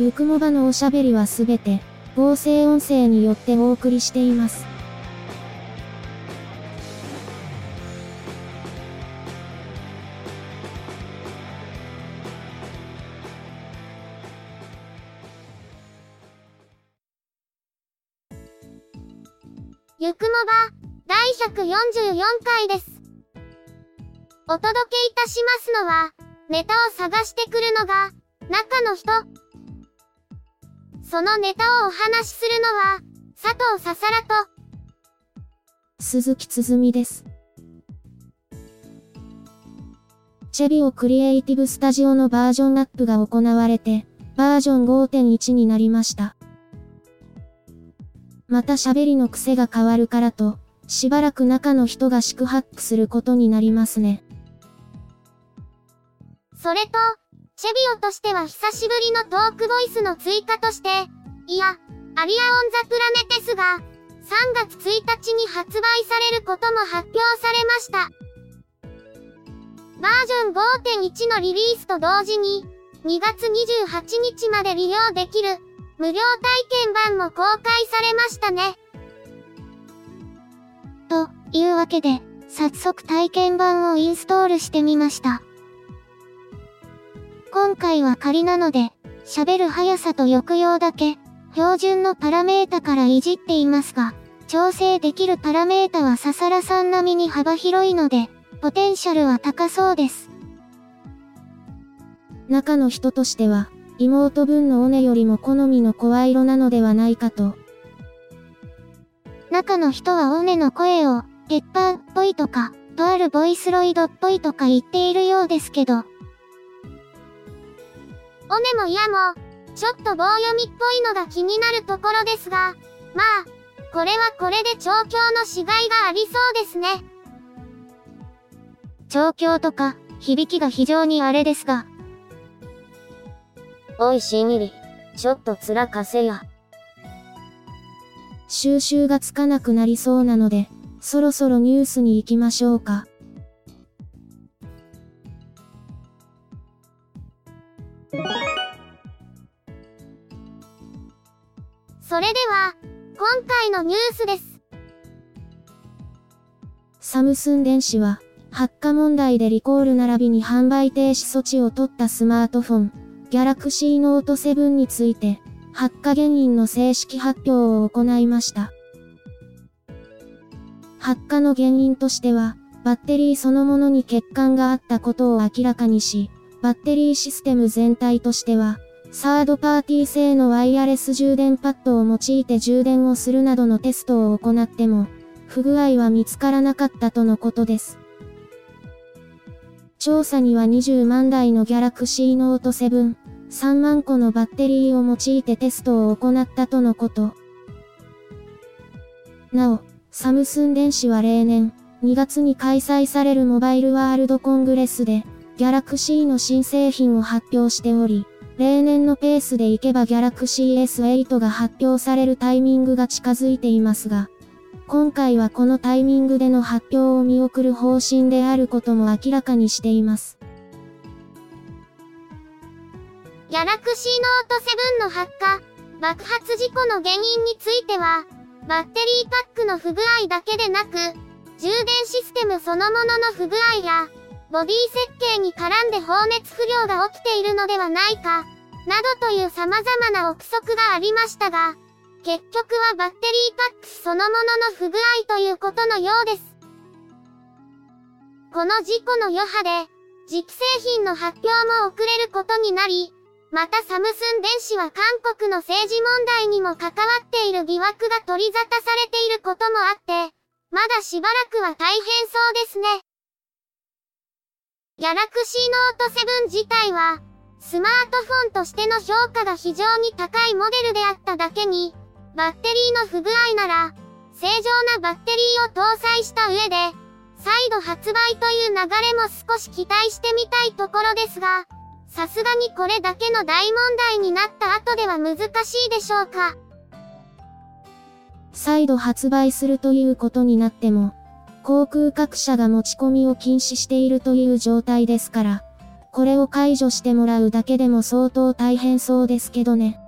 ゆくもばのおしゃべりはすべて、合成音声によってお送りしています。ゆくもば、第144回です。お届けいたしますのは、ネタを探してくるのが、中の人。そのネタをお話しするのは、佐藤ささらと、鈴木つづみです。チェビオクリエイティブスタジオのバージョンアップが行われて、バージョン5.1になりました。また喋りの癖が変わるからと、しばらく中の人が宿泊することになりますね。それと、チェビオとしては久しぶりのトークボイスの追加として、いや、アリアオンザプラネテスが、3月1日に発売されることも発表されました。バージョン5.1のリリースと同時に、2月28日まで利用できる、無料体験版も公開されましたね。というわけで、早速体験版をインストールしてみました。今回は仮なので、喋る速さと抑揚だけ、標準のパラメータからいじっていますが、調整できるパラメータはささらさん並みに幅広いので、ポテンシャルは高そうです。中の人としては、妹分の尾根よりも好みの声色なのではないかと。中の人は尾根の声を、ペッパーっぽいとか、とあるボイスロイドっぽいとか言っているようですけど。尾根も嫌も、ちょっと棒読みっぽいのが気になるところですが、まあ、これはこれで調教のしがいがありそうですね。調教とか、響きが非常にあれですが、おいしんぎり、ちょっと面かせや。収集がつかなくなりそうなので、そろそろニュースに行きましょうか。ニュースです。サムスン電子は、発火問題でリコール並びに販売停止措置を取ったスマートフォン、ギャラクシーノート7について、発火原因の正式発表を行いました。発火の原因としては、バッテリーそのものに欠陥があったことを明らかにし、バッテリーシステム全体としては、サードパーティー製のワイヤレス充電パッドを用いて充電をするなどのテストを行っても、不具合は見つからなかったとのことです。調査には20万台のギャラクシーノート7、3万個のバッテリーを用いてテストを行ったとのこと。なお、サムスン電子は例年、2月に開催されるモバイルワールドコングレスで、ギャラクシーの新製品を発表しており、例年のペースでいけばギャラクシー S8 が発表されるタイミングが近づいていますが、今回はこのタイミングでの発表を見送る方針であることも明らかにしています。ギャラクシーノート7の発火、爆発事故の原因については、バッテリーパックの不具合だけでなく、充電システムそのものの不具合や、ボディ設計に絡んで放熱不良が起きているのではないか、などという様々な憶測がありましたが、結局はバッテリーパックそのものの不具合ということのようです。この事故の余波で、次期製品の発表も遅れることになり、またサムスン電子は韓国の政治問題にも関わっている疑惑が取り沙汰されていることもあって、まだしばらくは大変そうですね。ギャラクシーノート7自体は、スマートフォンとしての評価が非常に高いモデルであっただけに、バッテリーの不具合なら、正常なバッテリーを搭載した上で、再度発売という流れも少し期待してみたいところですが、さすがにこれだけの大問題になった後では難しいでしょうか。再度発売するということになっても、航空各社が持ち込みを禁止しているという状態ですから、これを解除してもらうだけでも相当大変そうですけどね。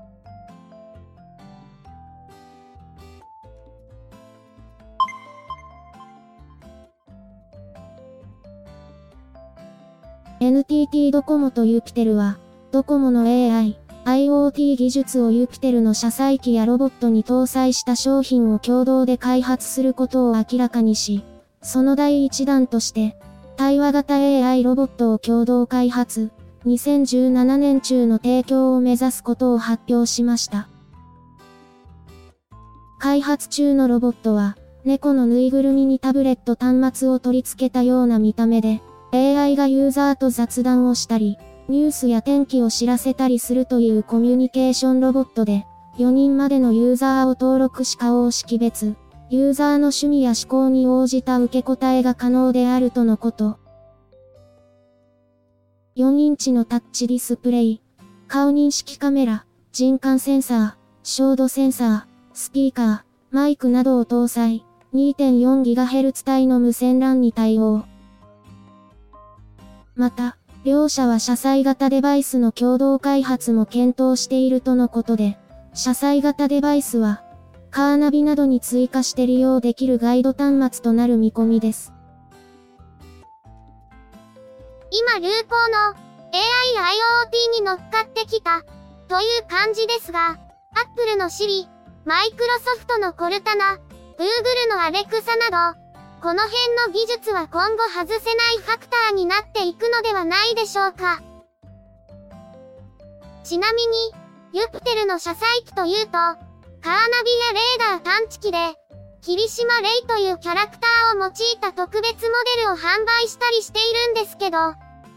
NTT ドコモとユピテルは、ドコモの AI、IoT 技術をユピテルの車載機やロボットに搭載した商品を共同で開発することを明らかにし、その第一弾として、対話型 AI ロボットを共同開発、2017年中の提供を目指すことを発表しました。開発中のロボットは、猫のぬいぐるみにタブレット端末を取り付けたような見た目で、AI がユーザーと雑談をしたり、ニュースや天気を知らせたりするというコミュニケーションロボットで、4人までのユーザーを登録し顔を識別、ユーザーの趣味や思考に応じた受け答えが可能であるとのこと。4インチのタッチディスプレイ、顔認識カメラ、人感センサー、照度センサー、スピーカー、マイクなどを搭載、2.4GHz 帯の無線 LAN に対応。また、両社は車載型デバイスの共同開発も検討しているとのことで、車載型デバイスは、カーナビなどに追加して利用できるガイド端末となる見込みです。今流行の AI IoT に乗っかってきたという感じですが、Apple の Siri、Microsoft のコルタナ、Google の Alexa など、この辺の技術は今後外せないファクターになっていくのではないでしょうか。ちなみに、ユプテルの車載機というと、カーナビやレーダー探知機で、霧島レイというキャラクターを用いた特別モデルを販売したりしているんですけど、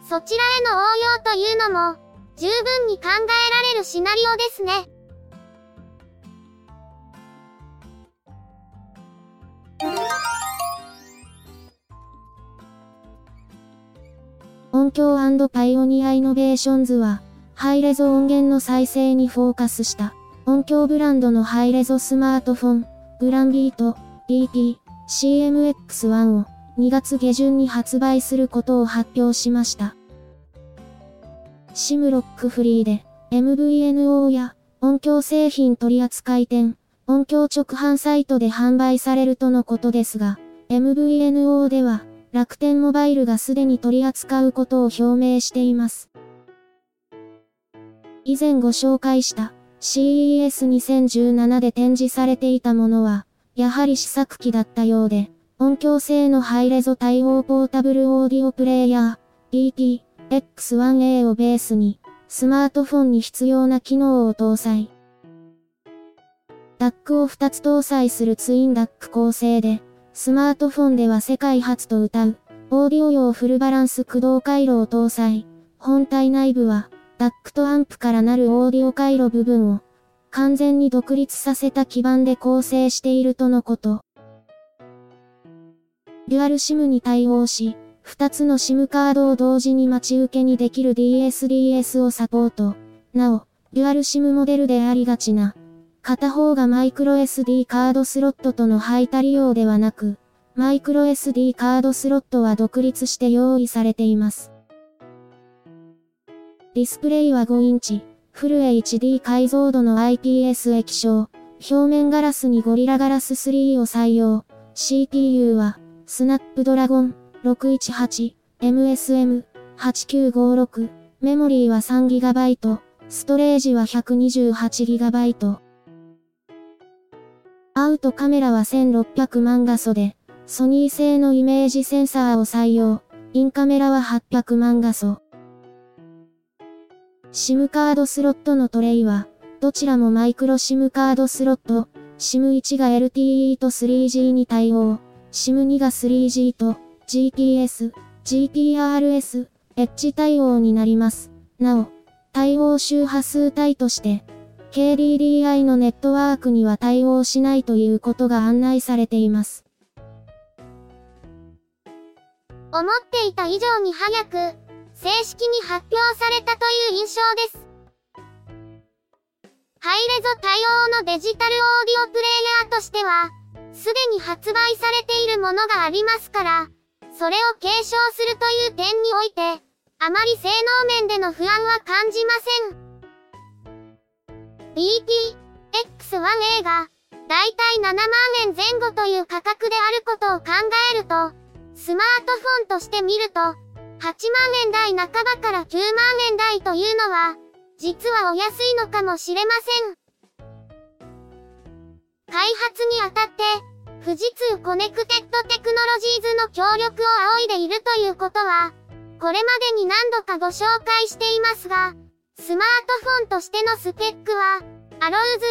そちらへの応用というのも、十分に考えられるシナリオですね。オンキヨーパイオニアイノベーションズは、ハイレゾ音源の再生にフォーカスしたオンキヨーブランドのハイレゾスマートフォン、グランビート、DP、CMX1 を2月下旬に発売することを発表しました。 SIM ロックフリーで MVNO やオンキヨー製品取扱店、オンキヨー直販サイトで販売されるとのことですが、MVNO では楽天モバイルがすでに取り扱うことを表明しています。以前ご紹介した CES2017 で展示されていたものは、やはり試作機だったようで、音響性のハイレゾ対応ポータブルオーディオプレイヤー DT X1A をベースに、スマートフォンに必要な機能を搭載。DAC を2つ搭載するツイン DAC 構成で、スマートフォンでは世界初と歌う、オーディオ用フルバランス駆動回路を搭載。本体内部は、ダックとアンプからなるオーディオ回路部分を、完全に独立させた基板で構成しているとのこと。デュアル SIM に対応し、2つの SIM カードを同時に待ち受けにできる DSDS をサポート。なお、デュアル SIM モデルでありがちな、片方がマイクロ SD カードスロットとの配達利用ではなく、マイクロ SD カードスロットは独立して用意されています。ディスプレイは5インチ、フル HD 解像度の IPS 液晶、表面ガラスにゴリラガラス3を採用。CPU は、スナップドラゴン 618MSM8956。メモリーは 3GB。ストレージは 128GB。アウトカメラは1600万画素で、ソニー製のイメージセンサーを採用。インカメラは800万画素。SIM カードスロットのトレイは、どちらもマイクロ SIM カードスロット。SIM1 が LTE と 3G に対応。SIM2 が 3G と GPS、GPRS、エッジ対応になります。なお、対応周波数帯として、KDDI のネットワークには対応しないということが案内されています。思っていた以上に早く、正式に発表されたという印象です。ハイレゾ対応のデジタルオーディオプレイヤーとしては、すでに発売されているものがありますから、それを継承するという点において、あまり性能面での不安は感じません。BT-X1A が、だいたい7万円前後という価格であることを考えると、スマートフォンとして見ると、8万円台半ばから9万円台というのは、実はお安いのかもしれません。開発にあたって、富士通コネクテッドテクノロジーズの協力を仰いでいるということは、これまでに何度かご紹介していますが、スマートフォンとしてのスペックは、アローズ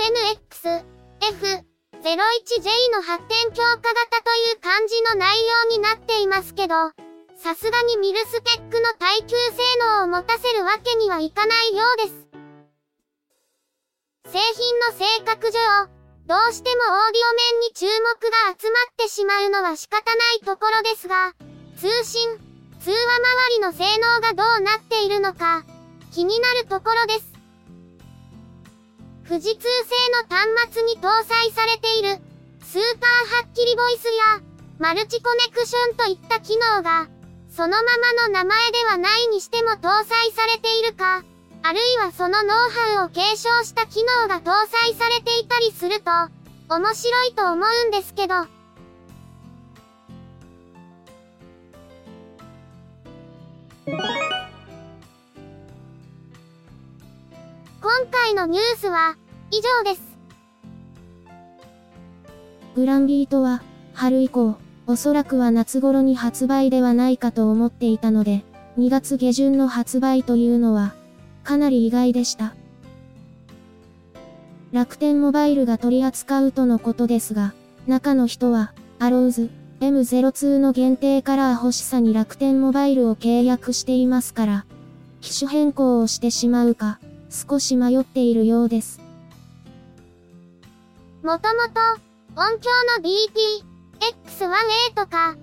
NX、F01J の発展強化型という感じの内容になっていますけど、さすがにミルスペックの耐久性能を持たせるわけにはいかないようです。製品の性格上、どうしてもオーディオ面に注目が集まってしまうのは仕方ないところですが、通信、通話周りの性能がどうなっているのか、気になるところです。富士通製の端末に搭載されている、スーパーはっきりボイスや、マルチコネクションといった機能が、そのままの名前ではないにしても搭載されているか、あるいはそのノウハウを継承した機能が搭載されていたりすると、面白いと思うんですけど、今回のニュースは以上です。グランビートは春以降、おそらくは夏頃に発売ではないかと思っていたので、2月下旬の発売というのは、かなり意外でした。楽天モバイルが取り扱うとのことですが、中の人は、アローズ、M02 の限定カラー欲しさに楽天モバイルを契約していますから、機種変更をしてしまうか、少し迷っているようです。もともと、音響の BT、X1A とか、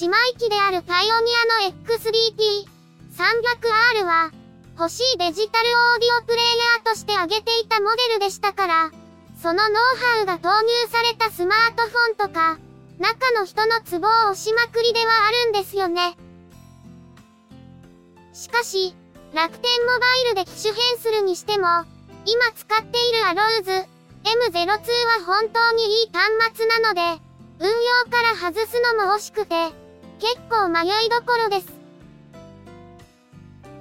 姉妹機であるパイオニアの XDT、300R は、欲しいデジタルオーディオプレイヤーとして挙げていたモデルでしたから、そのノウハウが投入されたスマートフォンとか、中の人のツボを押しまくりではあるんですよね。しかし、楽天モバイルで機種変するにしても、今使っているアローズ M02 は本当にいい端末なので、運用から外すのも惜しくて、結構迷いどころです。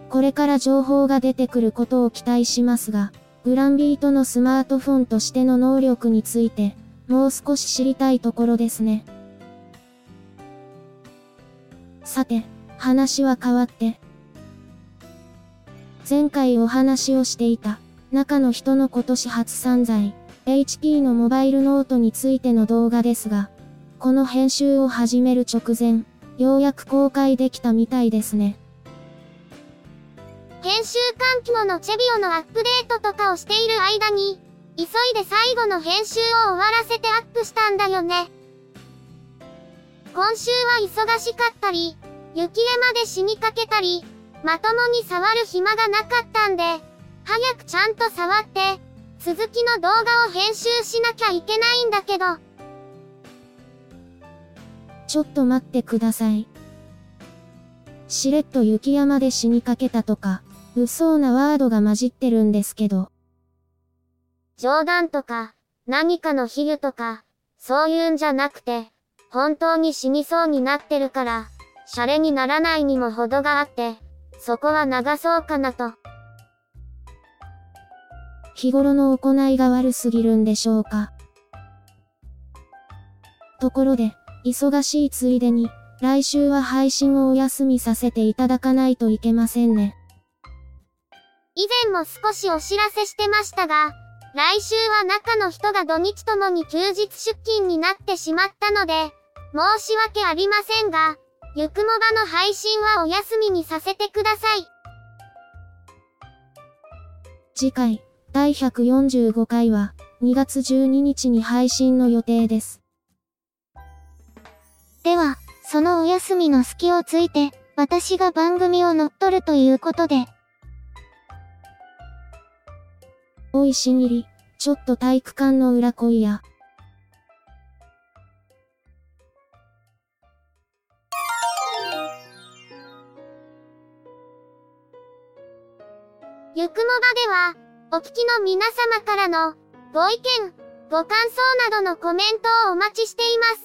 これから情報が出てくることを期待しますが、グランビートのスマートフォンとしての能力について、もう少し知りたいところですね。さて、話は変わって、前回お話をしていた、中の人の今年初散財、HP のモバイルノートについての動画ですが、この編集を始める直前、ようやく公開できたみたいですね。編集環境のチェビオのアップデートとかをしている間に、急いで最後の編集を終わらせてアップしたんだよね。今週は忙しかったり、雪山で死にかけたり、まともに触る暇がなかったんで、早くちゃんと触って、続きの動画を編集しなきゃいけないんだけど。ちょっと待ってください。しれっと雪山で死にかけたとか、うそうなワードが混じってるんですけど。冗談とか、何かの比喩とか、そういうんじゃなくて、本当に死にそうになってるから、シャレにならないにも程があって、そこは流そうかなと。日頃の行いが悪すぎるんでしょうか。ところで、忙しいついでに、来週は配信をお休みさせていただかないといけませんね。以前も少しお知らせしてましたが、来週は中の人が土日ともに休日出勤になってしまったので、申し訳ありませんが、ゆくもばの配信はお休みにさせてください。次回、第145回は、2月12日に配信の予定です。では、そのお休みの隙をついて、私が番組を乗っ取るということで、おいしんぎり、ちょっと体育館の裏来いや。ゆくもばでは、お聞きの皆様からの、ご意見、ご感想などのコメントをお待ちしています。